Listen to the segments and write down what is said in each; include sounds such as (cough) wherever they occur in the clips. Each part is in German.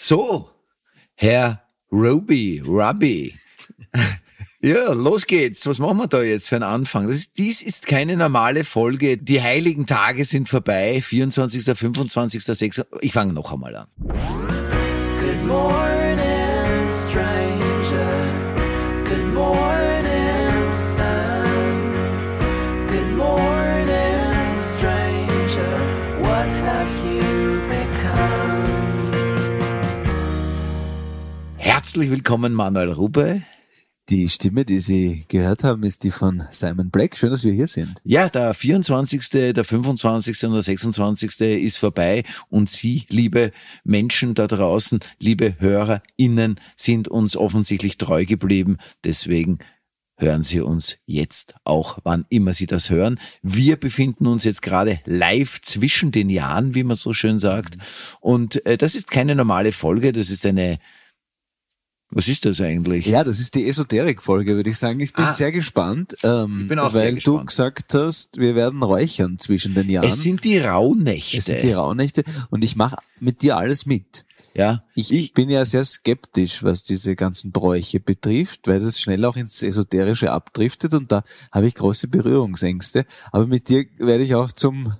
So, Herr Ruby, Ruby. (laughs) Ja, los geht's. Was machen wir da jetzt für einen Anfang? Das ist, dies ist keine normale Folge. Die heiligen Tage sind vorbei. 24., 25., 6. Ich fange noch einmal an. Herzlich willkommen, Manuel Rube. Die Stimme, die Sie gehört haben, ist die von Simon Black. Schön, dass wir hier sind. Ja, der 24., der 25. und der 26. ist vorbei und Sie, liebe Menschen da draußen, liebe HörerInnen, sind uns offensichtlich treu geblieben. Deswegen hören Sie uns jetzt auch, wann immer Sie das hören. Wir befinden uns jetzt gerade live zwischen den Jahren, wie man so schön sagt. Und äh, das ist keine normale Folge, das ist eine was ist das eigentlich? Ja, das ist die Esoterik-Folge, würde ich sagen. Ich bin ah, sehr gespannt, ähm, ich bin auch weil du gesagt hast, wir werden räuchern zwischen den Jahren. Es sind die Rauhnächte. Es sind die Rauhnächte und ich mache mit dir alles mit. Ja. Ich, ich bin ja sehr skeptisch, was diese ganzen Bräuche betrifft, weil das schnell auch ins Esoterische abdriftet und da habe ich große Berührungsängste. Aber mit dir werde ich auch zum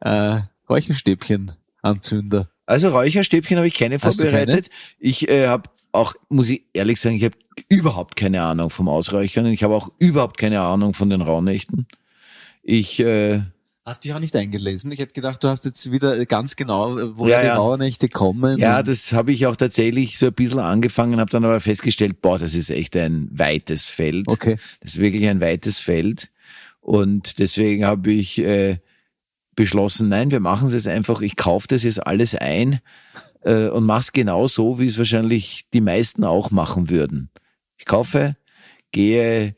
äh, Räuchenstäbchen Anzünder. Also Räucherstäbchen habe ich keine vorbereitet. Keine? Ich äh, habe auch, muss ich ehrlich sagen, ich habe überhaupt keine Ahnung vom Ausreichern. Ich habe auch überhaupt keine Ahnung von den Rauhnächten. Ich äh, Hast dich auch nicht eingelesen? Ich hätte gedacht, du hast jetzt wieder ganz genau, wo ja, die ja. Rauhnächte kommen. Ja, das habe ich auch tatsächlich so ein bisschen angefangen, habe dann aber festgestellt, boah, das ist echt ein weites Feld. Okay. Das ist wirklich ein weites Feld. Und deswegen habe ich äh, beschlossen, nein, wir machen es jetzt einfach, ich kaufe das jetzt alles ein äh, und mach's genau so, wie es wahrscheinlich die meisten auch machen würden. Ich kaufe, gehe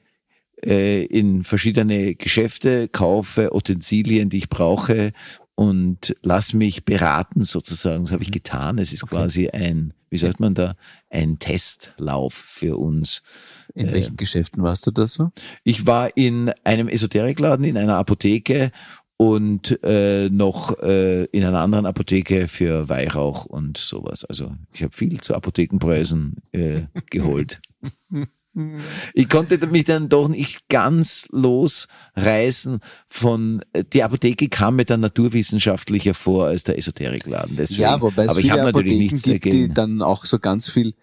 äh, in verschiedene Geschäfte, kaufe Utensilien, die ich brauche und lass mich beraten sozusagen. Das habe ich mhm. getan. Es ist okay. quasi ein, wie sagt man da, ein Testlauf für uns. In welchen äh, Geschäften warst du da so? Ich war in einem Esoterikladen, in einer Apotheke und äh, noch äh, in einer anderen Apotheke für Weihrauch und sowas. Also ich habe viel zu Apothekenpreisen äh, (laughs) geholt. Ich konnte mich dann doch nicht ganz losreißen von, die Apotheke kam mir dann naturwissenschaftlicher vor als der Esoterikladen. Deswegen, ja, wobei es aber viele ich natürlich nichts gibt, dagegen. die dann auch so ganz viel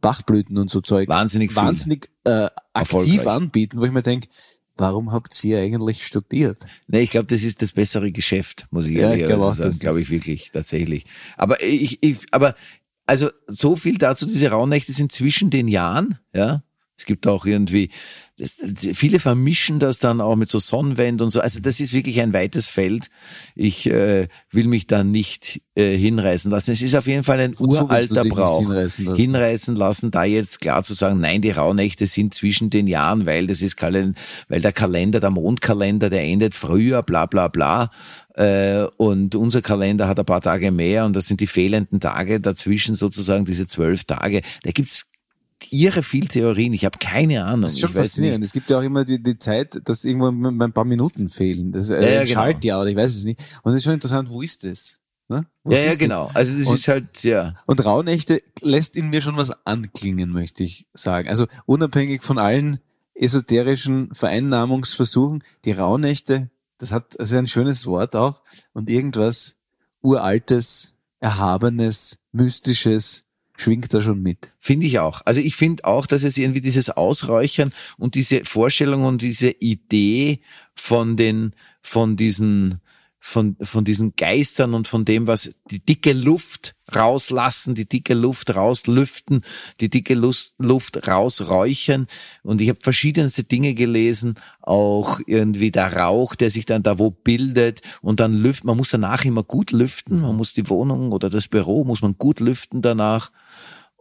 Bachblüten und so Zeug wahnsinnig, wahnsinnig äh, aktiv anbieten, wo ich mir denke, warum habt ihr eigentlich studiert? Nee, ich glaube, das ist das bessere Geschäft, muss ich ja, ehrlich ich glaub sagen. Das glaube ich wirklich, tatsächlich. Aber ich, ich, aber, also, so viel dazu, diese Rauhnächte sind zwischen den Jahren, ja. Es gibt auch irgendwie, viele vermischen das dann auch mit so Sonnenwend und so. Also das ist wirklich ein weites Feld. Ich äh, will mich da nicht äh, hinreißen lassen. Es ist auf jeden Fall ein Wozu uralter Brauch. Hinreißen lassen? hinreißen lassen, da jetzt klar zu sagen, nein, die Rauhnächte sind zwischen den Jahren, weil das ist Kalend weil der Kalender, der Mondkalender, der endet früher, bla bla bla. Äh, und unser Kalender hat ein paar Tage mehr und das sind die fehlenden Tage dazwischen sozusagen, diese zwölf Tage. Da gibt's irre viel Theorien. Ich habe keine Ahnung. Das ist schon faszinierend. Es gibt ja auch immer die, die Zeit, dass irgendwo ein paar Minuten fehlen. Das äh, ja, ja, genau. Schaltjahr oder ich weiß es nicht. Und es ist schon interessant, wo ist das? Ne? Ja, ja, genau. Also das und, ist halt, ja. Und Rauhnächte lässt in mir schon was anklingen, möchte ich sagen. Also unabhängig von allen esoterischen Vereinnahmungsversuchen, die Rauhnächte, das hat, ist ein schönes Wort auch und irgendwas Uraltes, Erhabenes, Mystisches, schwingt da schon mit. Finde ich auch. Also ich finde auch, dass es irgendwie dieses Ausräuchern und diese Vorstellung und diese Idee von den, von diesen, von, von diesen Geistern und von dem, was die dicke Luft rauslassen, die dicke Luft rauslüften, die dicke Lust, Luft rausräuchern. Und ich habe verschiedenste Dinge gelesen, auch irgendwie der Rauch, der sich dann da wo bildet und dann lüftet. Man muss danach immer gut lüften, man muss die Wohnung oder das Büro, muss man gut lüften danach.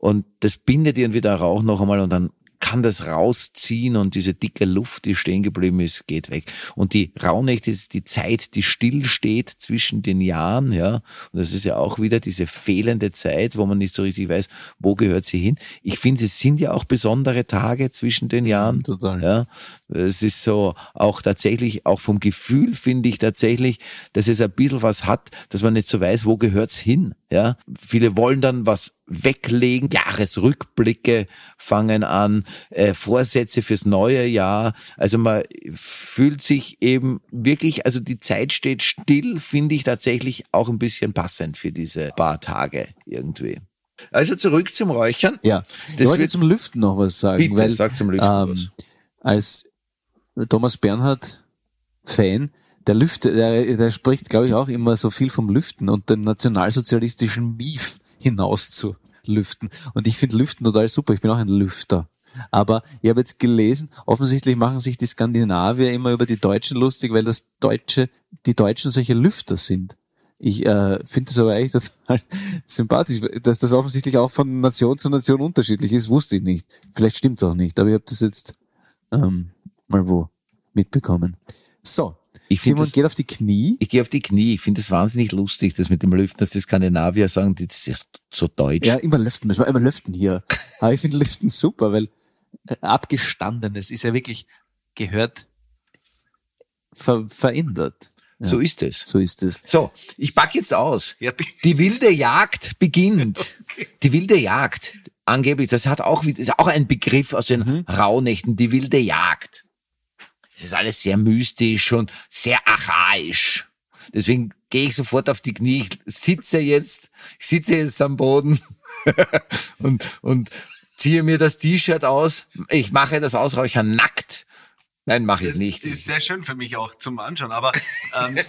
Und das bindet irgendwie der Rauch noch einmal und dann kann das rausziehen und diese dicke Luft, die stehen geblieben ist, geht weg. Und die Rauhnächte ist die Zeit, die still steht zwischen den Jahren, ja. Und das ist ja auch wieder diese fehlende Zeit, wo man nicht so richtig weiß, wo gehört sie hin. Ich finde, es sind ja auch besondere Tage zwischen den Jahren. Total. Ja. Es ist so auch tatsächlich, auch vom Gefühl finde ich tatsächlich, dass es ein bisschen was hat, dass man nicht so weiß, wo gehört's hin. Ja, viele wollen dann was weglegen, Jahresrückblicke fangen an, äh, Vorsätze fürs neue Jahr. Also man fühlt sich eben wirklich, also die Zeit steht still, finde ich tatsächlich auch ein bisschen passend für diese paar Tage irgendwie. Also zurück zum Räuchern. Ja, Das ich wollte zum Lüften noch was sagen, Bitte, weil sag zum Lüften was. ähm, als Thomas Bernhard Fan, der Lüfte, der, der spricht, glaube ich, auch immer so viel vom Lüften und den nationalsozialistischen Mief hinaus zu lüften. Und ich finde Lüften total super. Ich bin auch ein Lüfter. Aber ich habe jetzt gelesen, offensichtlich machen sich die Skandinavier immer über die Deutschen lustig, weil das Deutsche, die Deutschen solche Lüfter sind. Ich äh, finde das aber eigentlich total (laughs) sympathisch, dass das offensichtlich auch von Nation zu Nation unterschiedlich ist, wusste ich nicht. Vielleicht stimmt es auch nicht, aber ich habe das jetzt ähm, mal wo mitbekommen. So, Ich Simon das- geht auf die Knie. Ich gehe auf die Knie. Ich finde das wahnsinnig lustig, das mit dem Lüften, dass die Skandinavier sagen, das ist so deutsch. Ja, immer lüften, müssen wir immer lüften hier. (laughs) Aber ich finde Lüften super, weil äh, abgestandenes ist ja wirklich, gehört ver verändert. Ja. So ist es. So ist es. So, ich pack jetzt aus. Die wilde Jagd beginnt. (laughs) Die wilde Jagd. Angeblich, das hat auch wieder, ist auch ein Begriff aus den Mhm. Rauhnächten, die wilde Jagd. Es ist alles sehr mystisch und sehr archaisch. Deswegen gehe ich sofort auf die Knie. Ich sitze jetzt, ich sitze jetzt am Boden (laughs) und, und ziehe mir das T-Shirt aus. Ich mache das Ausräuchern nackt. Nein, mache ich Das nicht. ist sehr schön für mich auch zum Anschauen, aber ähm,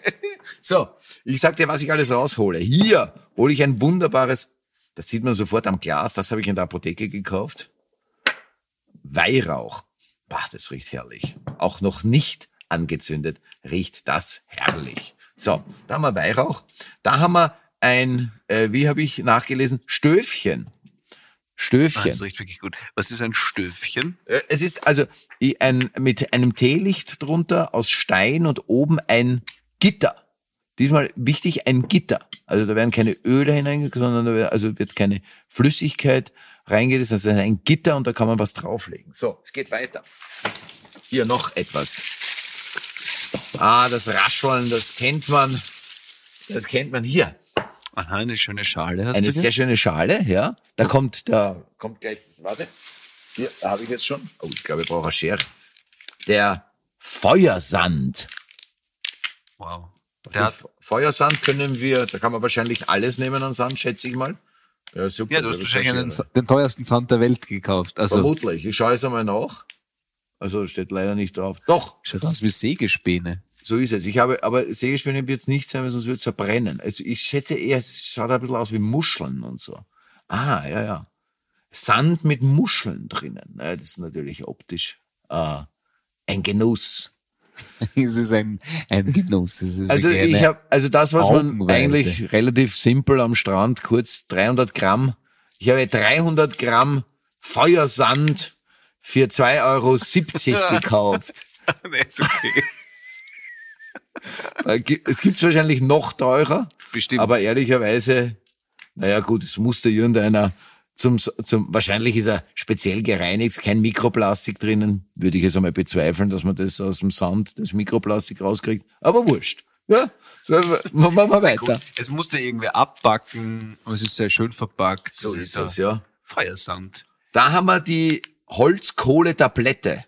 (laughs) So, ich sag dir, was ich alles raushole. Hier hole ich ein wunderbares, das sieht man sofort am Glas, das habe ich in der Apotheke gekauft. Weihrauch. Bah, das riecht herrlich. Auch noch nicht angezündet, riecht das herrlich. So, da haben wir Weihrauch. Da haben wir ein, äh, wie habe ich nachgelesen, Stöfchen. ah, Stöfchen. das riecht wirklich gut. Was ist ein Stöfchen? Äh, Es ist also ein, mit einem Teelicht drunter aus Stein und oben ein Gitter. Diesmal wichtig, ein Gitter. Also da werden keine Öle hineingegangen, sondern da wird, also wird keine Flüssigkeit reingeht. Das ist ein Gitter und da kann man was drauflegen. So, es geht weiter. Hier noch etwas. Ah, das Rascheln, das kennt man. Das kennt man hier. Aha, eine schöne Schale hast Eine du hier? sehr schöne Schale, ja. Da kommt, da kommt gleich, warte. Hier, da habe ich jetzt schon. Oh, ich glaube, ich brauche eine Schere. Der Feuersand. Wow. Der hat, Fe- Feuersand können wir, da kann man wahrscheinlich alles nehmen an Sand, schätze ich mal. Ja, super. ja, du hast wahrscheinlich eine einen. Den teuersten Sand der Welt gekauft. Also Vermutlich. Ich schaue es einmal nach. Also steht leider nicht drauf. Doch, schaut aus wie Sägespäne. so ist es. Ich habe, aber Sägespäne wird es nicht sein, weil sonst wird es verbrennen. Also ich schätze eher, es schaut ein bisschen aus wie Muscheln und so. Ah, ja, ja. Sand mit Muscheln drinnen. Ja, das ist natürlich optisch äh, ein Genuss. (laughs) Es ist ein, ein Genuss. Es ist Also ich habe, also das, was man eigentlich relativ simpel am Strand, kurz 300 Gramm. Ich habe 300 Gramm Feuersand für 2,70 Euro (laughs) gekauft. (laughs) nee, ist okay. Äh, Es gibt's wahrscheinlich noch teurer, Bestimmt. aber ehrlicherweise, naja gut, es musste irgendeiner zum, zum, wahrscheinlich ist er speziell gereinigt, kein Mikroplastik drinnen, würde ich jetzt einmal bezweifeln, dass man das aus dem Sand, das Mikroplastik rauskriegt, aber wurscht. Ja, so, machen wir weiter. Gut. Es musste irgendwie abbacken und es ist sehr schön verpackt. So Das ist es, ja. Feuersand. Da haben wir die Holzkohletablette.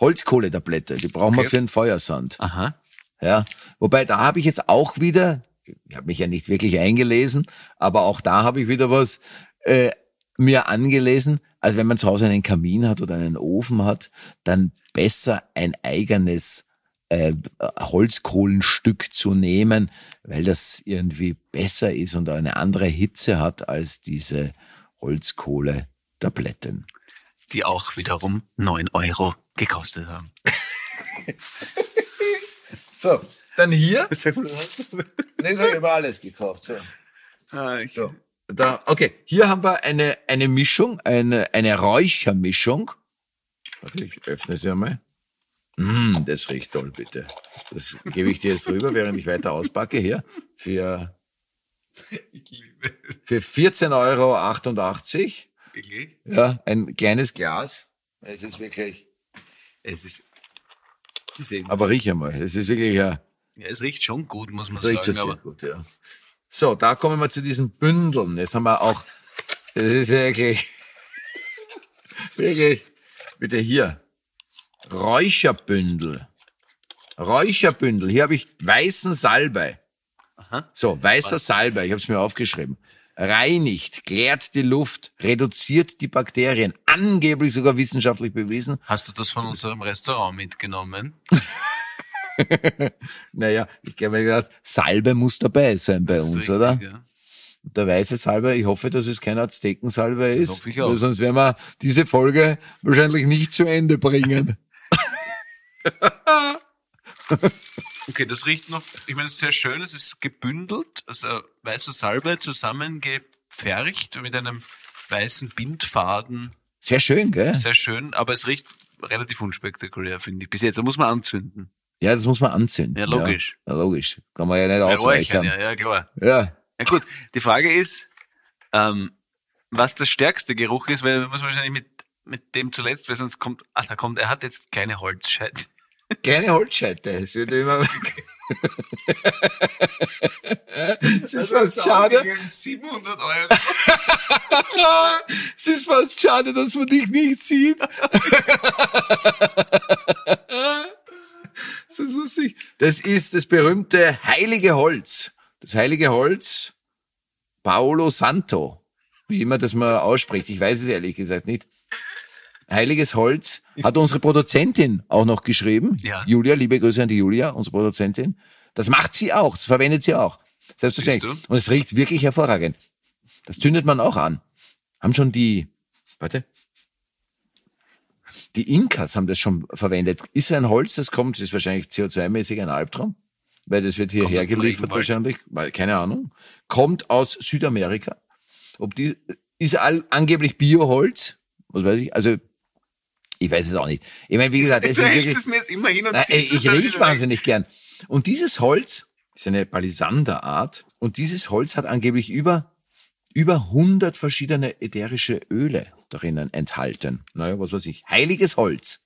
Holzkohletablette, die brauchen wir Okay. für den Feuersand. Aha. Ja, wobei da habe ich jetzt auch wieder, ich habe mich ja nicht wirklich eingelesen, aber auch da habe ich wieder was äh, mir angelesen. Also wenn man zu Hause einen Kamin hat oder einen Ofen hat, dann besser ein eigenes äh, Holzkohlenstück zu nehmen, weil das irgendwie besser ist und eine andere Hitze hat als diese Holzkohletabletten. Die auch wiederum neun Euro gekostet haben. (laughs) So, dann hier. (laughs) Das habe über alles gekauft. So. Ah, ich, So, da, okay. Hier haben wir eine, eine Mischung, eine, eine Räuchermischung. Warte, ich öffne sie einmal. Mm, das riecht toll, bitte. Das gebe ich dir jetzt rüber, während ich weiter auspacke. Hier. Für, für 14,88 Euro. Wirklich? Ja, ein kleines Glas. Es ist wirklich, Es ist, Aber riech einmal. Es ist wirklich ja, ja, es riecht schon gut, muss man riecht sagen, sehr aber gut, ja. So, da kommen wir zu diesen Bündeln. Jetzt haben wir auch, das ist wirklich, (laughs) wirklich, bitte hier. Räucherbündel. Räucherbündel. Hier habe ich weißen Salbei. Aha. So, weißer Salbei, ich habe es mir aufgeschrieben. Reinigt, klärt die Luft, reduziert die Bakterien, angeblich sogar wissenschaftlich bewiesen. hast du das von unserem Restaurant mitgenommen? (laughs) (laughs) Naja, ich habe mir gedacht, Salbe muss dabei sein bei Das uns, richtig, oder? Ja. Der weiße Salbe, ich hoffe, dass es kein Aztekensalbe ist. hoffe ich auch. weil Sonst werden wir diese Folge wahrscheinlich nicht zu Ende bringen. (laughs) (laughs) Okay, das riecht noch, ich meine, es ist sehr schön, es ist gebündelt, also weiße Salbe zusammengepfercht mit einem weißen Bindfaden. Sehr schön, gell? Sehr schön, aber es riecht relativ unspektakulär, finde ich. Bis jetzt, da muss man anzünden. Ja, das muss man anzünden. Ja, logisch. Ja, logisch. Kann man ja nicht. Räuchern, ja, ja, klar. Ja. Ja gut, die Frage ist, ähm, was der stärkste Geruch ist, weil man muss wahrscheinlich mit, mit dem zuletzt, weil sonst kommt, ah, da kommt, er hat jetzt kleine Holzscheite. (laughs) Kleine Holzscheite. Es wird immer. (laughs) Es ist fast schade. 700 Euro. (laughs) Es ist fast schade, dass man dich nicht sieht. Das ist lustig. Das ist das berühmte heilige Holz. Das heilige Holz Paolo Santo. Wie immer das mal ausspricht. Ich weiß es ehrlich gesagt nicht. Heiliges Holz hat unsere Produzentin auch noch geschrieben. Ja. Julia, liebe Grüße an die Julia, unsere Produzentin. Das macht sie auch. Das verwendet sie auch. Selbstverständlich. Und es riecht wirklich hervorragend. Das zündet man auch an. Haben schon die, warte, die Inkas haben das schon verwendet. Ist ein Holz, das kommt, ist wahrscheinlich CO2-mäßig ein Albtraum, weil das wird hierher geliefert wahrscheinlich, weil, keine Ahnung. Kommt aus Südamerika. Ob die, ist all, angeblich Bioholz, was weiß ich, also, ich weiß es auch nicht. Ich meine, wie gesagt, es (laughs) ist wirklich, es mir jetzt immer hin und Nein, ich dann riech weg. wahnsinnig gern. Und dieses Holz ist eine Palisanderart und dieses Holz hat angeblich über, über 100 verschiedene ätherische Öle drinnen enthalten. Naja, was weiß ich. Heiliges Holz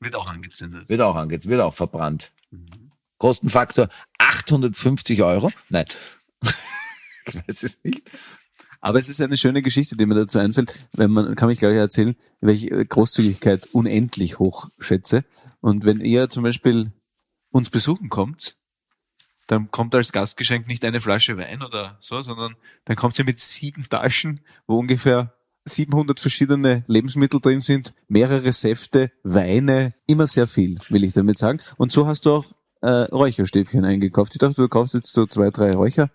Wird auch angezündet. wird auch ange wird auch verbrannt. Kostenfaktor 850 Euro. Nein. (laughs) ich weiß es nicht. Aber es ist eine schöne Geschichte, die mir dazu einfällt, wenn man, kann mich gleich erzählen, welche ich Großzügigkeit unendlich hoch schätze. Und wenn ihr zum Beispiel uns besuchen kommt, dann kommt als Gastgeschenk nicht eine Flasche Wein oder so, sondern dann kommt ihr mit sieben Taschen, wo ungefähr 700 verschiedene Lebensmittel drin sind, mehrere Säfte, Weine, immer sehr viel, will ich damit sagen. Und so hast du auch äh, Räucherstäbchen eingekauft. Ich dachte, du kaufst jetzt so zwei, drei Räucher.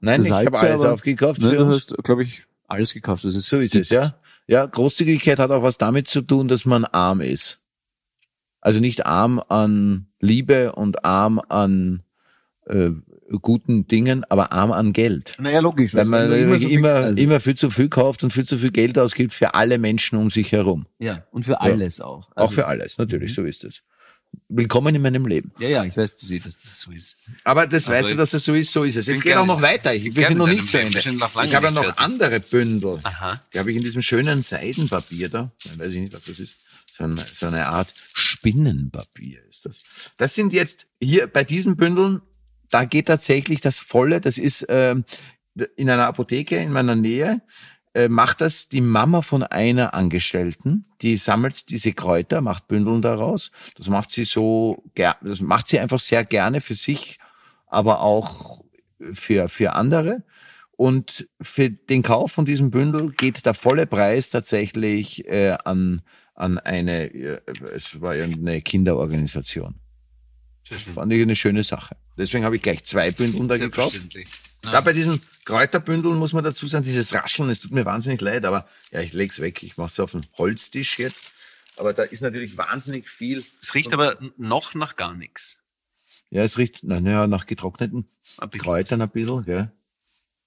Nein, ich habe Salze, alles aber- aufgekauft Ne, für du hast, glaube ich, alles gekauft. Das ist So ist es, ja. Ja, Großzügigkeit hat auch was damit zu tun, dass man arm ist. Also nicht arm an Liebe und arm an äh, guten Dingen, aber arm an Geld. Naja, logisch. Weil man immer, so immer, viel- also- immer viel zu viel kauft und viel zu viel Geld ausgibt für alle Menschen um sich herum. Ja, und für alles auch. auch für alles, natürlich, so ist es. Willkommen in meinem Leben. Ja, ja, ich weiß, dass das so ist. Aber das Also weißt du, dass es so ist, so ist es. Es geht auch noch weiter. Ich, wir sind noch nicht zu Ende. Noch Ich habe ja noch andere Bündel. Aha. Die habe ich in diesem schönen Seidenpapier da. Ich weiß ich nicht, was das ist. So, ein, so eine Art Spinnenpapier ist das. Das sind jetzt hier bei diesen Bündeln, da geht tatsächlich das volle, das ist ähm, in einer Apotheke in meiner Nähe, äh, macht das die Mama von einer Angestellten, die sammelt diese Kräuter, macht Bündeln daraus. Das macht sie so, das macht sie einfach sehr gerne für sich, aber auch für, für andere. Und für den Kauf von diesem Bündel geht der volle Preis tatsächlich äh, an, an eine, äh, es war ja eine Kinderorganisation. Das fand ich eine schöne Sache. Deswegen habe ich gleich zwei Bündel da gekauft. Selbstverständlich. Da bei diesen Kräuterbündeln muss man dazu sagen, dieses Rascheln, es tut mir wahnsinnig leid, aber ja, ich leg's weg. Ich mache es auf den Holztisch jetzt. Aber da ist natürlich wahnsinnig viel. Es riecht aber noch nach gar nichts. Ja, es riecht na, na, nach getrockneten Ein. Kräutern ein bisschen, gell?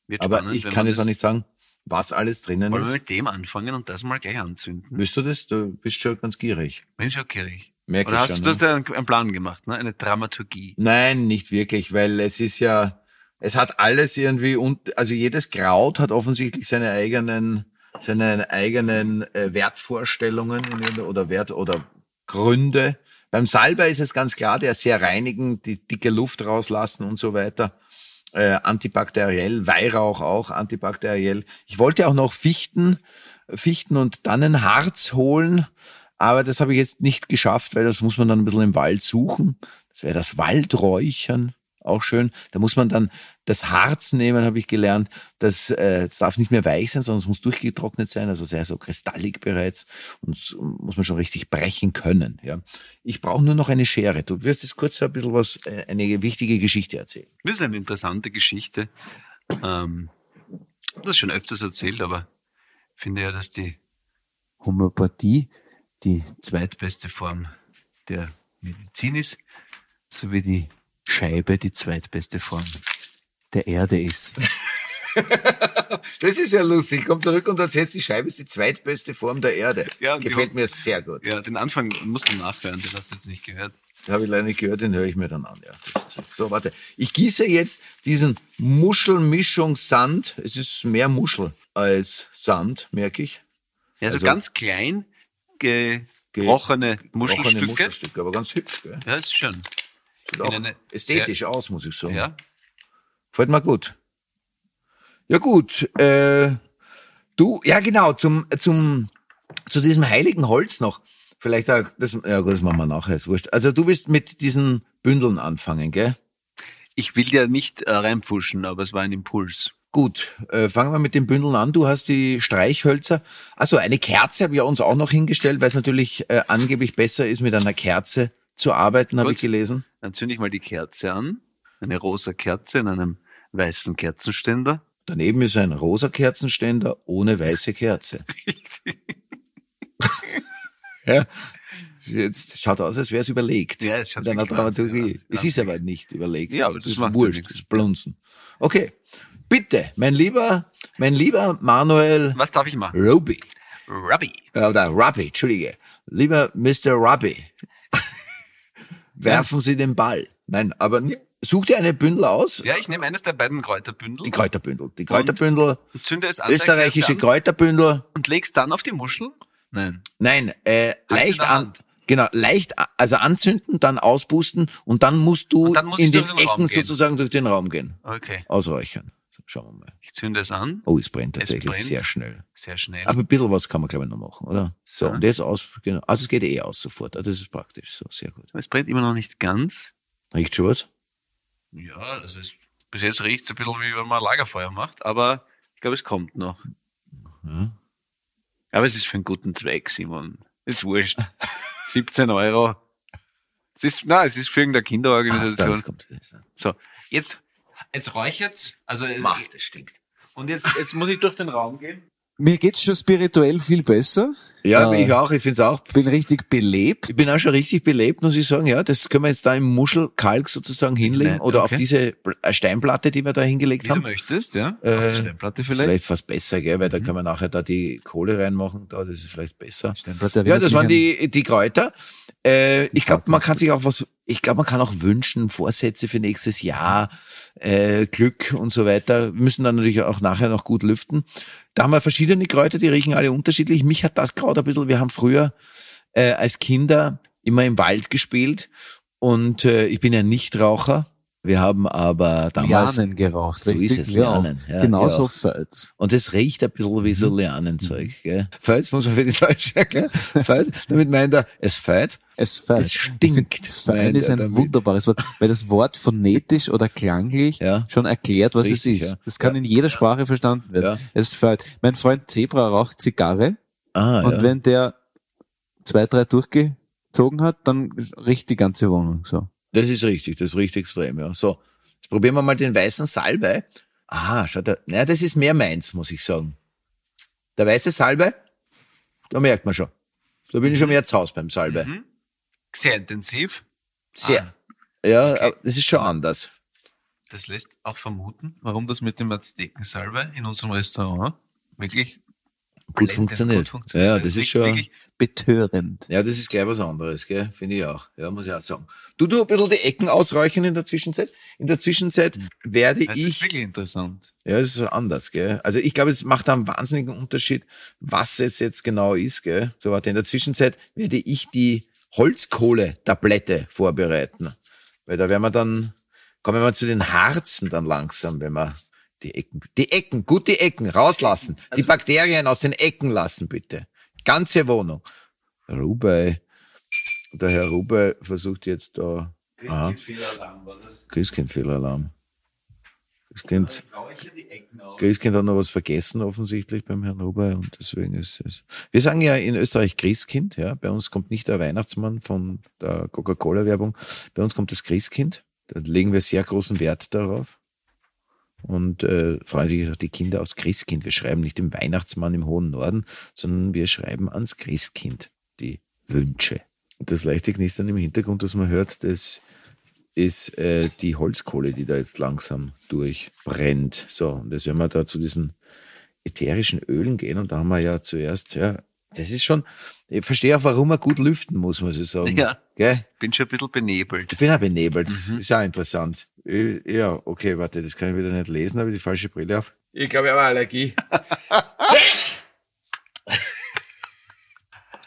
Wird Aber spannend, ich kann jetzt auch nicht sagen, was alles drinnen Wollen wir ist. mit dem anfangen und das mal gleich anzünden? Willst du das? Du bist schon ganz gierig. Bin schon gierig. Merke Oder ich hast schon, du hast ja einen, einen Plan gemacht, ne? Eine Dramaturgie. Nein, nicht wirklich, weil es ist ja, es hat alles irgendwie und also jedes Kraut hat offensichtlich seine eigenen, seine eigenen äh, Wertvorstellungen oder Wert oder Gründe. Beim Salbei ist es ganz klar, der ist sehr reinigen, die dicke Luft rauslassen und so weiter. Äh, antibakteriell, Weihrauch auch antibakteriell. Ich wollte auch noch Fichten, Fichten und Tannenharz holen, aber das habe ich jetzt nicht geschafft, weil das muss man dann ein bisschen im Wald suchen. Das wäre das Waldräuchern auch schön. Da muss man dann das Harz nehmen, habe ich gelernt. Das, äh, das darf nicht mehr weich sein, sondern es muss durchgetrocknet sein, also sehr so kristallig bereits und muss man schon richtig brechen können. Ja, ich brauche nur noch eine Schere. Du wirst jetzt kurz ein bisschen was, äh, eine wichtige Geschichte erzählen. Das ist eine interessante Geschichte. Ähm, das schon öfters erzählt, aber ich finde ja, dass die Homöopathie die zweitbeste Form der Medizin ist, sowie die Scheibe die zweitbeste Form der Erde ist. (laughs) das ist ja lustig. Komm zurück und erzählst, die Scheibe ist die zweitbeste Form der Erde. Ja, Gefällt mir sehr gut. Ja, den Anfang musst du nachhören, den hast du jetzt nicht gehört. Den habe ich leider nicht gehört, den höre ich mir dann an. Ja, so, warte. Ich gieße jetzt diesen Muschelmischungssand. Es ist mehr Muschel als Sand, merke ich. Ja, so Also- ganz klein gebrochene Muschelstücke. Muschelstücke, aber ganz hübsch. Gell? Ja, ist schön. Sieht auch ästhetisch aus, muss ich sagen. Ja. Gefällt mir gut. Ja gut, äh, du, ja genau, zum, zum, zu diesem heiligen Holz noch. Vielleicht auch, das, ja gut, das machen wir nachher, ist wurscht. Also du willst mit diesen Bündeln anfangen, gell? Ich will ja nicht äh, reinpfuschen, aber es war ein Impuls. Gut, äh, fangen wir mit den Bündeln an. Du hast die Streichhölzer. Also eine Kerze haben wir uns auch noch hingestellt, weil es natürlich äh, angeblich besser ist, mit einer Kerze zu arbeiten, habe ich gelesen. Dann zünde ich mal die Kerze an. Eine rosa Kerze in einem weißen Kerzenständer. Daneben ist ein rosa Kerzenständer ohne weiße Kerze. (laughs) ja. Jetzt schaut aus, als wäre es überlegt. Ja, es schaut Mit einer Wahnsinn Dramaturgie. Es ist aber nicht überlegt. Ja, aber das es ist wurscht, das ist Blunzen. Okay. Bitte, mein lieber, mein lieber Manuel Was darf ich machen? Roby. Rubby. Äh, Oder Rabbi, Entschuldige. Lieber Mr. Rabbi, (laughs) werfen Sie den Ball. Nein, aber such dir eine Bündel aus. Ja, ich nehme eines der beiden Kräuterbündel Die Kräuterbündel. Die Kräuterbündel, und zünde es an. österreichische an Kräuterbündel. Und leg's dann auf die Muschel? Nein. Nein, äh, leicht an, genau, leicht, also anzünden, dann auspusten und dann musst du dann in den Ecken gehen. sozusagen durch den Raum gehen. Okay. Ausräuchern. Schauen wir mal. Ich zünde es an. Oh, es brennt Es tatsächlich brennt. sehr schnell. Sehr schnell. Aber ein bisschen was kann man, glaube ich, noch machen, oder? So, So. und jetzt aus, genau. Also es geht eh aus sofort. Also das ist praktisch. So, sehr gut. es brennt immer noch nicht ganz. Riecht schon was? Ja, also es, bis jetzt riecht es ein bisschen wie wenn man ein Lagerfeuer macht, aber ich glaube, es kommt noch. Ja. Aber es ist für einen guten Zweck, Simon. Ist wurscht. (laughs) 17 Euro. Es ist, na, es ist für irgendeine Ah, Kinderorganisation. das kommt. so, jetzt, jetzt räuchert's. Also, es- Mach, das stinkt. und jetzt, jetzt muss ich durch den Raum gehen. Mir geht's schon spirituell viel besser. Ja, Äh, ich auch. Ich finde es auch. Bin richtig belebt. Ich bin auch schon richtig belebt, muss ich sagen. Ja, das können wir jetzt da im Muschelkalk sozusagen hinlegen Nein, oder auf okay. diese Bl- äh, Steinplatte, die wir da hingelegt Wie du haben. möchtest, ja. Äh, Auf die Steinplatte Vielleicht. vielleicht. fast besser, gell, Mhm. weil da können wir nachher da die Kohle reinmachen. Da, das ist vielleicht besser. Steinplatte Ja, das waren die, die Kräuter. Äh, ich glaube, man kann sich auch was, ich glaube, man kann auch wünschen, Vorsätze für nächstes Jahr, äh, Glück und so weiter. Wir müssen dann natürlich auch nachher noch gut lüften. Da haben wir verschiedene Kräuter, die riechen alle unterschiedlich. Mich hat das Kraut ein bisschen, wir haben früher äh, als Kinder immer im Wald gespielt und äh, ich bin ja Nichtraucher. Wir haben aber damals, Lianen geraucht. So ist es, Ja, Lianen, ja, Genauso ja. Fels. und es riecht ein bisschen wie Mhm. so Lianenzeug, gell. Fällt, muss man für die Deutsche. Fällt, (laughs) damit meint er, es fällt. Es fällt. Es stinkt, Fein ist ein damit. wunderbares Wort, weil das Wort phonetisch oder klanglich Ja. schon erklärt, was Richtig, es ist. ja. Das kann Ja. in jeder Sprache verstanden werden. Ja. Es fällt. Mein Freund Zebra raucht Zigarre Ah, und ja. wenn der zwei, drei durchgezogen hat, dann riecht die ganze Wohnung so. Das ist richtig, das riecht extrem, ja. So, jetzt probieren wir mal den weißen Salbei. Ah, schaut da, naja, das ist mehr meins, muss ich sagen. Der weiße Salbei, da merkt man schon. Da bin ich schon mehr zu Hause beim Salbei. Mhm. Sehr intensiv. Sehr. Ja, aber das ist schon anders. Das lässt auch vermuten, warum das mit dem Aztekensalbe in unserem Restaurant wirklich Gut funktioniert. gut funktioniert. Ja, Es das ist riecht schon, Wirklich, Betörend. ja, das ist gleich was anderes, gell? Finde ich auch. Ja, muss ich auch sagen. Du, du ein bisschen die Ecken ausräuchern in der Zwischenzeit. In der Zwischenzeit werde das ich ist wirklich interessant. Ja, das ist so anders, gell? Also ich glaube, es macht einen wahnsinnigen Unterschied, was es jetzt genau ist, gell? So warte, in der Zwischenzeit werde ich die Holzkohle-Tablette vorbereiten. Weil da werden wir dann, kommen wir zu den Harzen dann langsam, wenn wir die Ecken, die Ecken, gut die Ecken rauslassen. Die Bakterien aus den Ecken lassen, bitte. Ganze Wohnung. Rubai, der Herr Rubai versucht jetzt da, Christkindfehlalarm war das. Christkindfehlalarm. Christkind, Christkind hat noch was vergessen offensichtlich beim Herrn Rubai und deswegen ist es. Wir sagen ja in Österreich Christkind, ja. Bei uns kommt nicht der Weihnachtsmann von der Coca-Cola-Werbung. Bei uns kommt das Christkind. Da legen wir sehr großen Wert darauf. Und äh, freuen sich auch die Kinder aus Christkind. Wir schreiben nicht dem Weihnachtsmann im hohen Norden, sondern wir schreiben ans Christkind die Wünsche. Und das leichte Knistern im Hintergrund, das man hört, das ist äh, die Holzkohle, die da jetzt langsam durchbrennt. So, und jetzt werden wir da zu diesen ätherischen Ölen gehen und da haben wir ja zuerst, ja, das ist schon, ich verstehe auch, warum man gut lüften muss, muss ich sagen. Ja. Gell? Bin schon ein bisschen benebelt. Ich bin auch benebelt. Mhm. Ist auch interessant. Ich- Ja, okay, warte, das kann ich wieder nicht lesen, habe ich die falsche Brille auf. Ich glaube, ich habe Allergie. (laughs)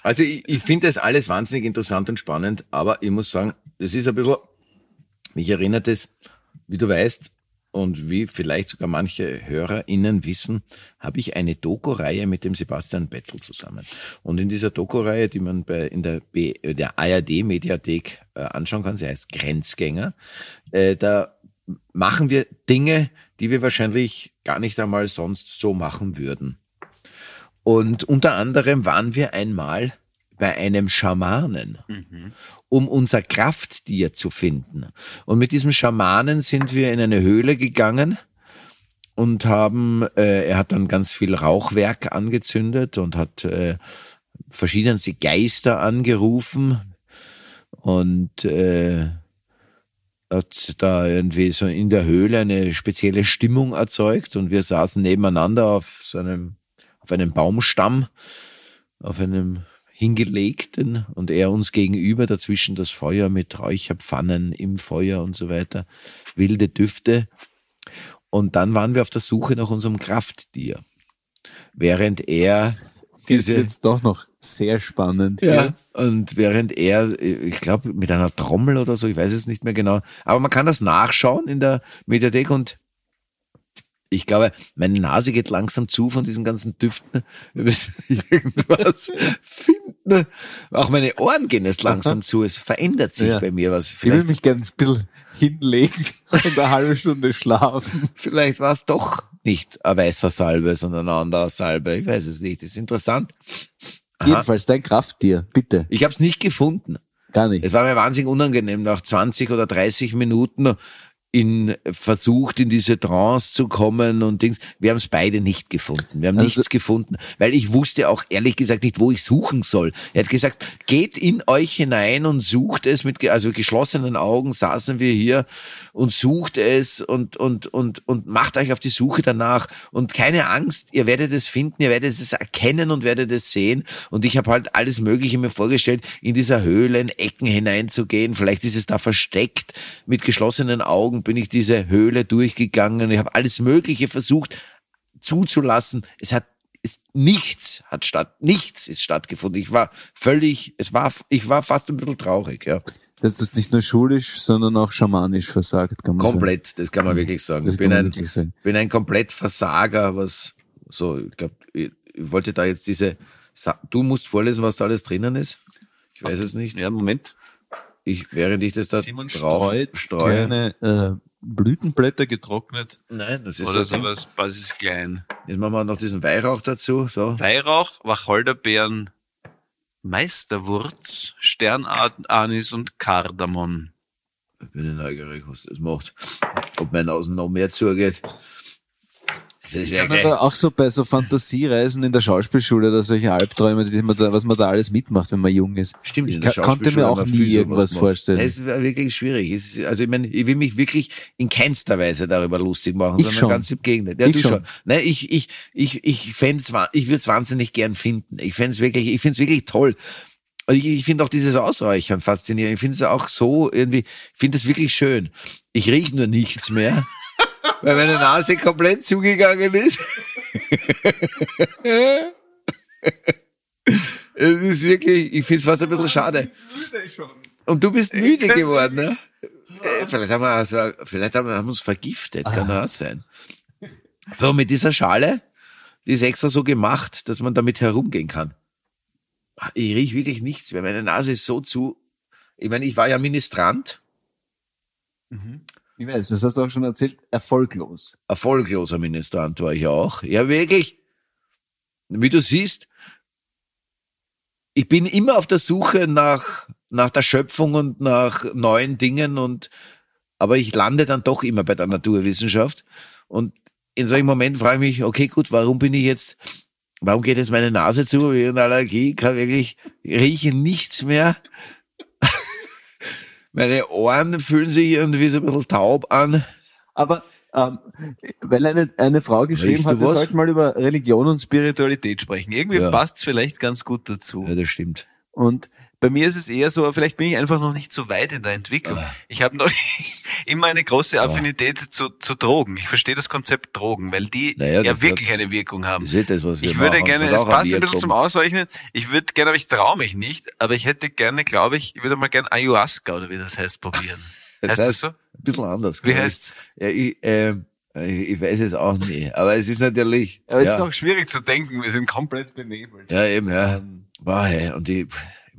also ich, ich finde das alles wahnsinnig interessant und spannend, aber ich muss sagen, das ist ein bisschen, mich erinnert es, wie du weißt, und wie vielleicht sogar manche HörerInnen wissen, habe ich eine Doku-Reihe mit dem Sebastian Betzel zusammen. Und in dieser Doku-Reihe, die man bei, in der, äh, der ARD-Mediathek äh, anschauen kann, sie heißt Grenzgänger, äh, da machen wir Dinge, die wir wahrscheinlich gar nicht einmal sonst so machen würden. Und unter anderem waren wir einmal bei einem Schamanen um unser Krafttier zu finden. Und mit diesem Schamanen sind wir in eine Höhle gegangen und haben, äh, er hat dann ganz viel Rauchwerk angezündet und hat äh, verschiedenste Geister angerufen und äh, hat da irgendwie so in der Höhle eine spezielle Stimmung erzeugt und wir saßen nebeneinander auf so einem, auf einem Baumstamm, auf einem hingelegten und er uns gegenüber dazwischen das Feuer mit Räucherpfannen im Feuer und so weiter, wilde Düfte. Und dann waren wir auf der Suche nach unserem Krafttier. Während er Jetzt diese, wird's doch noch sehr spannend. ja, und während er, ich glaube, mit einer Trommel oder so, ich weiß es nicht mehr genau, aber man kann das nachschauen in der Mediathek und ich glaube, meine Nase geht langsam zu von diesen ganzen Düften. (laughs) Irgendwas. (laughs) Auch meine Ohren gehen jetzt langsam zu. Es verändert sich Ja. bei mir was. Ich will Vielleicht, mich gerne ein bisschen hinlegen (laughs) und eine halbe Stunde schlafen. vielleicht war es doch nicht ein weißer Salbe, sondern ein anderer Salbe. Ich weiß es nicht. Das ist interessant. Jedenfalls dein Krafttier, bitte. Ich habe es nicht gefunden. Gar nicht. Es war mir wahnsinnig unangenehm, nach 20 oder 30 Minuten in versucht, in diese Trance zu kommen und Dings. Wir haben es beide nicht gefunden. Wir haben Also- nichts gefunden, weil ich wusste auch ehrlich gesagt nicht, wo ich suchen soll. Er hat gesagt, geht in euch hinein und sucht es mit, also geschlossenen Augen saßen wir hier und sucht es und, und, und, und macht euch auf die Suche danach. Und keine Angst, ihr werdet es finden, ihr werdet es erkennen und werdet es sehen. Und ich habe halt alles Mögliche mir vorgestellt, in dieser Höhle in Ecken hineinzugehen. Vielleicht ist es da versteckt. Mit geschlossenen Augen bin ich diese Höhle durchgegangen. Ich habe alles Mögliche versucht zuzulassen. Es hat es, nichts hat statt, nichts ist stattgefunden. Ich war völlig, es war, ich war fast ein bisschen traurig, ja. Dass das nicht nur schulisch, sondern auch schamanisch versagt, kann man sagen. Komplett, das kann man wirklich sagen. Das ich bin ein, sagen. bin ein komplett Versager, was so, ich glaube, ich, ich wollte da jetzt diese, du musst vorlesen, was da alles drinnen ist. Ich weiß es nicht. Ja, Moment. Ich, während ich das da Simon drauf streut streue. kleine äh, Blütenblätter getrocknet. Nein, das ist Oder so sowas, Basis klein. Jetzt machen wir noch diesen Weihrauch dazu. So. Weihrauch, Wacholderbeeren, Meisterwurz, Sternanis und Kardamom. Ich bin neugierig, was das macht. Ob mein Außen noch mehr zugeht. Ja Kann geil. da auch so bei so Fantasiereisen in der Schauspielschule oder solche Albträume, die man da, was man da alles mitmacht, wenn man jung ist. Stimmt, ich in der ka- konnte mir auch nie irgendwas vorstellen. Es war wirklich schwierig. Es also ich meine, ich will mich wirklich in keinster Weise darüber lustig machen, Ich sondern schon. ganz im Gegenteil. Ja, Ich du schon. schon. Ne, ich, ich, ich, ich fänd's, ich würde es wahnsinnig gern finden. Ich fänd's wirklich, ich find's wirklich toll. Und ich, ich finde auch dieses Ausräuchern faszinierend. Ich finde es auch so irgendwie, ich finde es wirklich schön. Ich riech nur nichts mehr, weil meine Nase komplett zugegangen ist. Es ist wirklich, ich finde es fast ein bisschen schade. Und du bist müde geworden, ne? Äh, Vielleicht haben wir, also, vielleicht haben wir haben uns vergiftet, kann auch sein. So, mit dieser Schale, die ist extra so gemacht, dass man damit herumgehen kann. Ich riech wirklich nichts mehr. Meine Nase ist so zu. Ich meine, ich war ja Ministrant, Ich weiß, das hast du auch schon erzählt, erfolglos. erfolgloser Ministrant war ich auch. Ja, wirklich. Wie du siehst, ich bin immer auf der Suche nach, nach der Schöpfung und nach neuen Dingen und, aber ich lande dann doch immer bei der Naturwissenschaft. Und in solchen Momenten frage ich mich, okay, gut, warum bin ich jetzt, warum geht jetzt meine Nase zu? Wie eine Allergie, kann wirklich, ich rieche nichts mehr. Meine Ohren fühlen sich irgendwie so ein bisschen taub an. Aber ähm, weil eine, eine Frau geschrieben Riechst hat, wir sollten mal über Religion und Spiritualität sprechen. Irgendwie Ja. passt's vielleicht ganz gut dazu. Ja, das stimmt. Und bei mir ist es eher so, vielleicht bin ich einfach noch nicht so weit in der Entwicklung. Ah. Ich habe noch (laughs) immer eine große Affinität zu, zu Drogen. Ich verstehe das Konzept Drogen, weil die Naja, ja das wirklich hat- eine Wirkung haben. Das das, was wir Ich würde machen. gerne, Das es passt ein bisschen zum Ausrechnen. Ich würde gerne, aber ich traue mich nicht, aber ich hätte gerne, glaube ich, ich würde mal gerne Ayahuasca oder wie das heißt, probieren. (laughs) Das heißt das heißt so? ein bisschen anders. Wie heißt's? Ja, ich, ähm, ich weiß es auch nicht. Aber es ist natürlich. Aber es ja, ist auch schwierig zu denken, wir sind komplett benebelt. ja, eben, ja. Ähm, War, hey, und ich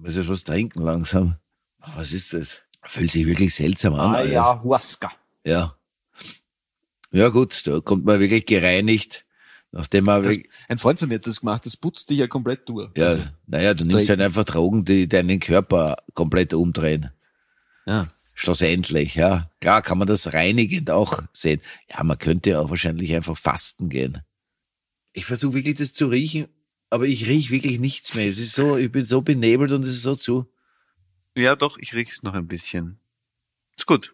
muss jetzt was trinken langsam. Was ist das? Fühlt sich wirklich seltsam an. alles. Ayahuasca. Ja. Ja, gut, da kommt man wirklich gereinigt, nachdem man, Das, wirklich- ein Freund von mir hat das gemacht, das putzt dich ja komplett durch. ja, Also, naja, du das nimmst halt einfach Drogen, die deinen Körper komplett umdrehen. ja. Schlussendlich, ja. Klar kann man das reinigend auch sehen. Ja, man könnte auch wahrscheinlich einfach fasten gehen. Ich versuche wirklich das zu riechen, aber ich riech wirklich nichts mehr. Es ist so, ich bin so benebelt und es ist so zu. Ja, doch, ich riech's noch ein bisschen. Ist gut.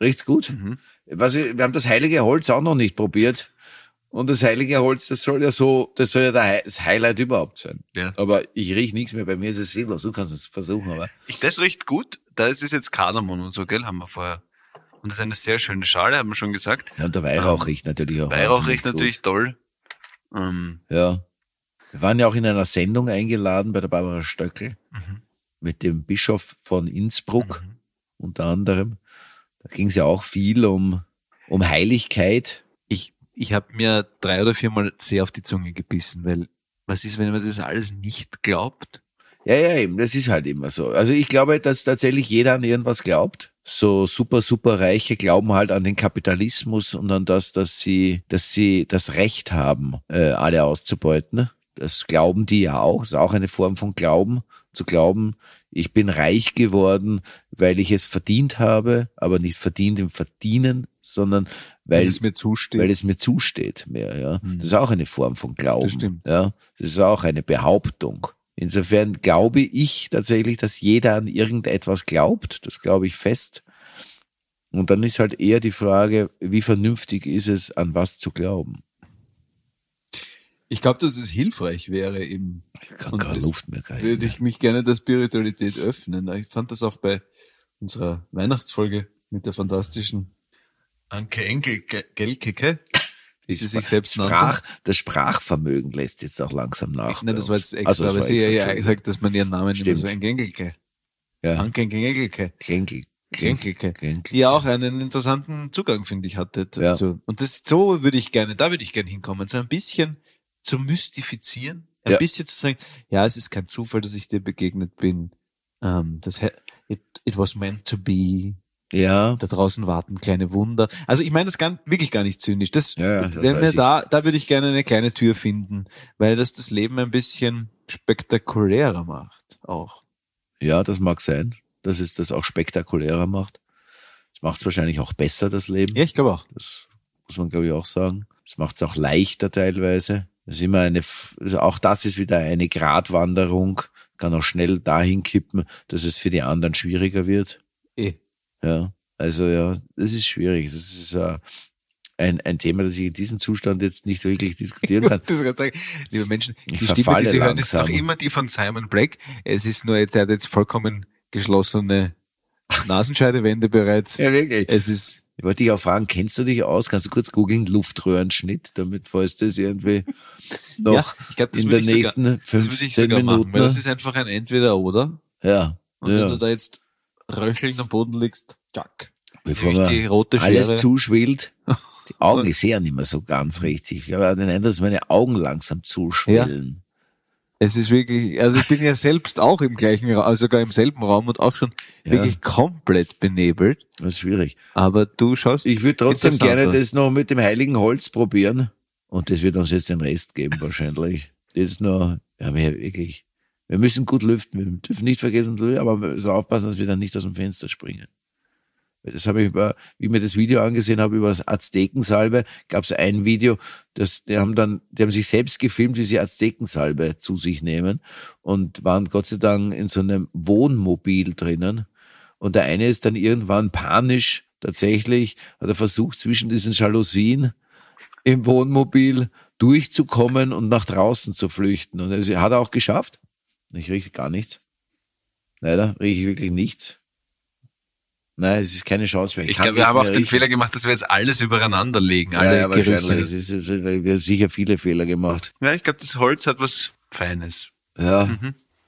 Riecht's gut? Mhm. Was, wir haben das heilige Holz auch noch nicht probiert. Und das heilige Holz, das soll ja so, das soll ja das Highlight überhaupt sein. Ja. Aber ich riech nichts mehr. Bei mir ist es sinnlos. Du kannst es versuchen, aber. Ich, das riecht gut. Da ist es jetzt Kardamom und so, gell, haben wir vorher. Und das ist eine sehr schöne Schale, haben wir schon gesagt. Ja, und der Weihrauch riecht natürlich auch. Weihrauch riecht gut. natürlich toll. Ähm, Ja. Wir waren ja auch in einer Sendung eingeladen bei der Barbara Stöckel Mhm. mit dem Bischof von Innsbruck unter anderem. Da ging es ja auch viel um, um Heiligkeit. ich, ich habe mir drei oder viermal sehr auf die Zunge gebissen, weil was ist, wenn man das alles nicht glaubt? Ja, ja, eben, das ist halt immer so. Also ich glaube, dass tatsächlich jeder an irgendwas glaubt. So super, super Reiche glauben halt an den Kapitalismus und an das, dass sie, dass sie das Recht haben, äh, alle auszubeuten. Das glauben die ja auch. Ist auch eine Form von Glauben, zu glauben, ich bin reich geworden, weil ich es verdient habe, aber nicht verdient im Verdienen, sondern weil, es mir zusteht. weil es mir zusteht mehr, ja. Mhm. Das ist auch eine Form von Glauben. Das stimmt. Ja. Das ist auch eine Behauptung. Insofern glaube ich tatsächlich, dass jeder an irgendetwas glaubt. Das glaube ich fest. Und dann ist halt eher die Frage, wie vernünftig ist es, an was zu glauben? Ich glaube, dass es hilfreich wäre eben. Ich kann Und keine Luft mehr kriegen. Würde ich mich gerne der Spiritualität öffnen. Ich fand das auch bei unserer Weihnachtsfolge mit der fantastischen Anke Enkel Gelkeke, (laughs) wie sie sich selbst Sprach, nannte. das Sprachvermögen lässt jetzt auch langsam nach. Nein, das war jetzt extra, Also, weil sie ja, ja gesagt, dass man ihren Namen immer Stimmt. so ein Gengelke. Ja, Anke Gengelke. Gengelke. Die auch einen interessanten Zugang, finde ich, hatte. Ja. Und das, so würde ich gerne, da würde ich gerne hinkommen, so ein bisschen zu mystifizieren, ein Ja. bisschen zu sagen, ja, es ist kein Zufall, dass ich dir begegnet bin. Ähm, das, it, it was meant to be. Ja, Da draußen warten kleine Wunder. Also ich meine das gar, wirklich gar nicht zynisch. Das, Ja, ja, das wenn wir ich. da, da würde ich gerne eine kleine Tür finden, weil das das Leben ein bisschen spektakulärer macht. Auch. ja, das mag sein, dass es das auch spektakulärer macht. Es macht es wahrscheinlich auch besser, das Leben. Ja, ich glaube auch. Das muss man, glaube ich, auch sagen. Es macht es auch leichter teilweise. Das ist immer eine, also auch das ist wieder eine Gratwanderung, kann auch schnell dahin kippen, dass es für die anderen schwieriger wird. Eh. Ja, also ja, das ist schwierig. Das ist äh, ein, ein Thema, das ich in diesem Zustand jetzt nicht wirklich diskutieren (laughs) kann. Das kann sagen. Liebe Menschen, Ich die Stimme, die Sie hören, ist langsam. noch immer die von Simon Black. Es ist nur jetzt, er hat jetzt vollkommen geschlossene Nasenscheidewände bereits. Ja, wirklich. Es ist, Ich wollte dich auch fragen, kennst du dich aus? Kannst du kurz googeln, Luftröhrenschnitt, damit falls das irgendwie (laughs) noch Ja, glaub, das in der sogar- nächsten ich 15 sogar machen, Minuten. weil das ist einfach ein Entweder-Oder. ja, Und wenn ja. du da jetzt röchelnd am Boden liegst, tschack. bevor die rote alles Schere. zuschwillt. (laughs) Die Augen, ich sehe ja nicht mehr so ganz richtig. Ich habe den Eindruck, dass meine Augen langsam zuschwillen. Es ist wirklich, also ich bin ja (laughs) selbst auch im gleichen Raum, also sogar im selben Raum und auch schon Ja. wirklich komplett benebelt. Das ist schwierig. Aber du schaust. Ich würde trotzdem gerne das noch mit dem heiligen Holz probieren. Und das wird uns jetzt den Rest geben, (laughs) wahrscheinlich. Das ist nur, ja, wir wirklich, wir müssen gut lüften. Wir dürfen nicht vergessen, aber müssen aufpassen, dass wir dann nicht aus dem Fenster springen. Das habe ich über, wie mir das Video angesehen habe über Aztekensalbe, gab es ein Video, das, die haben dann, die haben sich selbst gefilmt, wie sie Aztekensalbe zu sich nehmen und waren Gott sei Dank in so einem Wohnmobil drinnen. Und der eine ist dann irgendwann panisch, tatsächlich, hat er versucht, zwischen diesen Jalousien im Wohnmobil durchzukommen und nach draußen zu flüchten. Und das hat er auch geschafft. Ich rieche gar nichts. Leider rieche ich wirklich nichts. Nein, es ist keine Chance mehr. Ich kann glaube, wir haben auch den. Fehler gemacht, dass wir jetzt alles übereinander legen. Ja, Alle ja, wahrscheinlich. Es ist, es ist- wir haben sicher viele Fehler gemacht. Ja, ich glaube, das Holz hat was Feines. Ja.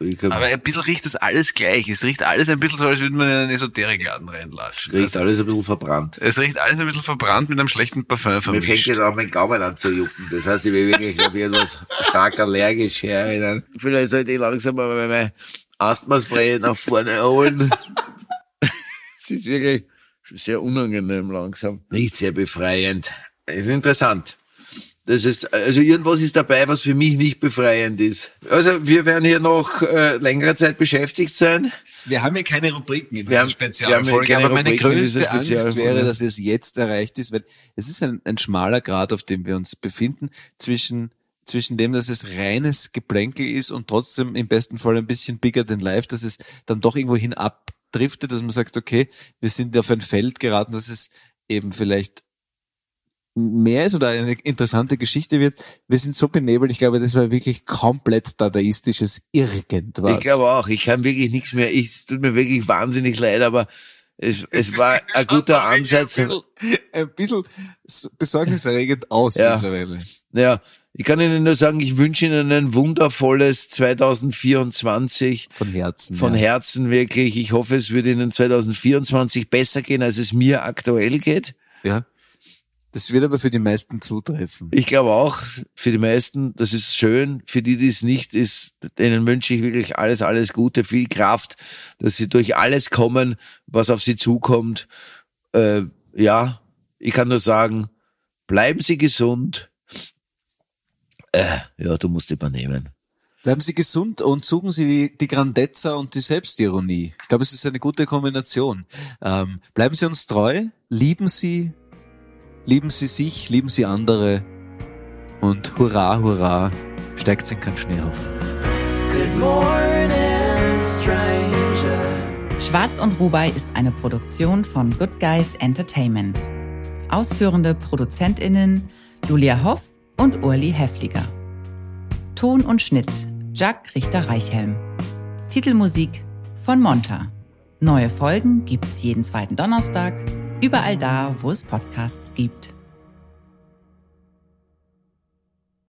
Ich glaub, Aber ein bisschen riecht das alles gleich. Es riecht alles ein bisschen so, als würde man in einen Esoterikladen reinlassen. riecht alles ein bisschen verbrannt. Es riecht alles ein bisschen verbrannt mit einem schlechten Parfum Mir fängt vermischt. jetzt auch mein Gaumen an zu jucken. Das heißt, ich bin wirklich, ich, etwas stark allergisch her. Vielleicht sollte ich langsam mal meine Asthma-Spray nach vorne holen. Es ist wirklich sehr unangenehm langsam. Nicht sehr befreiend. Ist interessant. Das ist, also irgendwas ist dabei, was für mich nicht befreiend ist. Also wir werden hier noch äh, längere Zeit beschäftigt sein. Wir haben ja keine Rubriken in Wir haben- dieser wir haben Spezialfolge, aber meine Rubriken größte Angst Spezialfolge. wäre, dass es jetzt erreicht ist, weil es ist ein, ein schmaler Grad, auf dem wir uns befinden, zwischen, zwischen dem, dass es reines Geplänkel ist und trotzdem im besten Fall ein bisschen bigger than life, dass es dann doch irgendwo hin abdriftet, dass man sagt, okay, wir sind auf ein Feld geraten, dass es eben vielleicht mehr ist oder eine interessante Geschichte wird. Wir sind so benebelt, ich glaube, das war wirklich komplett dadaistisches Irgendwas. Ich glaube auch, ich kann wirklich nichts mehr. Ich, es tut mir wirklich wahnsinnig leid, aber es, es war (laughs) ein guter Ansatz. ein bisschen, ein bisschen besorgniserregend aus Ja. mittlerweile. Ja, ich kann Ihnen nur sagen, ich wünsche Ihnen ein wundervolles 2024 Von Herzen. von ja. Herzen wirklich. Ich hoffe, es wird Ihnen 2024 besser gehen, als es mir aktuell geht. ja. Das wird aber für die meisten zutreffen. Ich glaube auch, für die meisten, das ist schön. Für die, die es nicht ist, denen wünsche ich wirklich alles, alles Gute, viel Kraft, dass sie durch alles kommen, was auf sie zukommt. Äh, ja, ich kann nur sagen, bleiben Sie gesund. Äh, ja, du musst übernehmen. Bleiben Sie gesund und suchen Sie die, die Grandezza und die Selbstironie. Ich glaube, es ist eine gute Kombination. Ähm, bleiben Sie uns treu, lieben Sie, lieben Sie sich, lieben Sie andere und hurra, hurra, steigt in kein Schnee auf. Good morning, stranger. Schwarz und Rubai ist eine Produktion von Good Guys Entertainment. Ausführende ProduzentInnen Julia Hoff und Urli Hefliger. Ton und Schnitt Jack Richter-Reichhelm. Titelmusik von Monta. Neue Folgen gibt's jeden zweiten Donnerstag, überall da, wo es Podcasts gibt.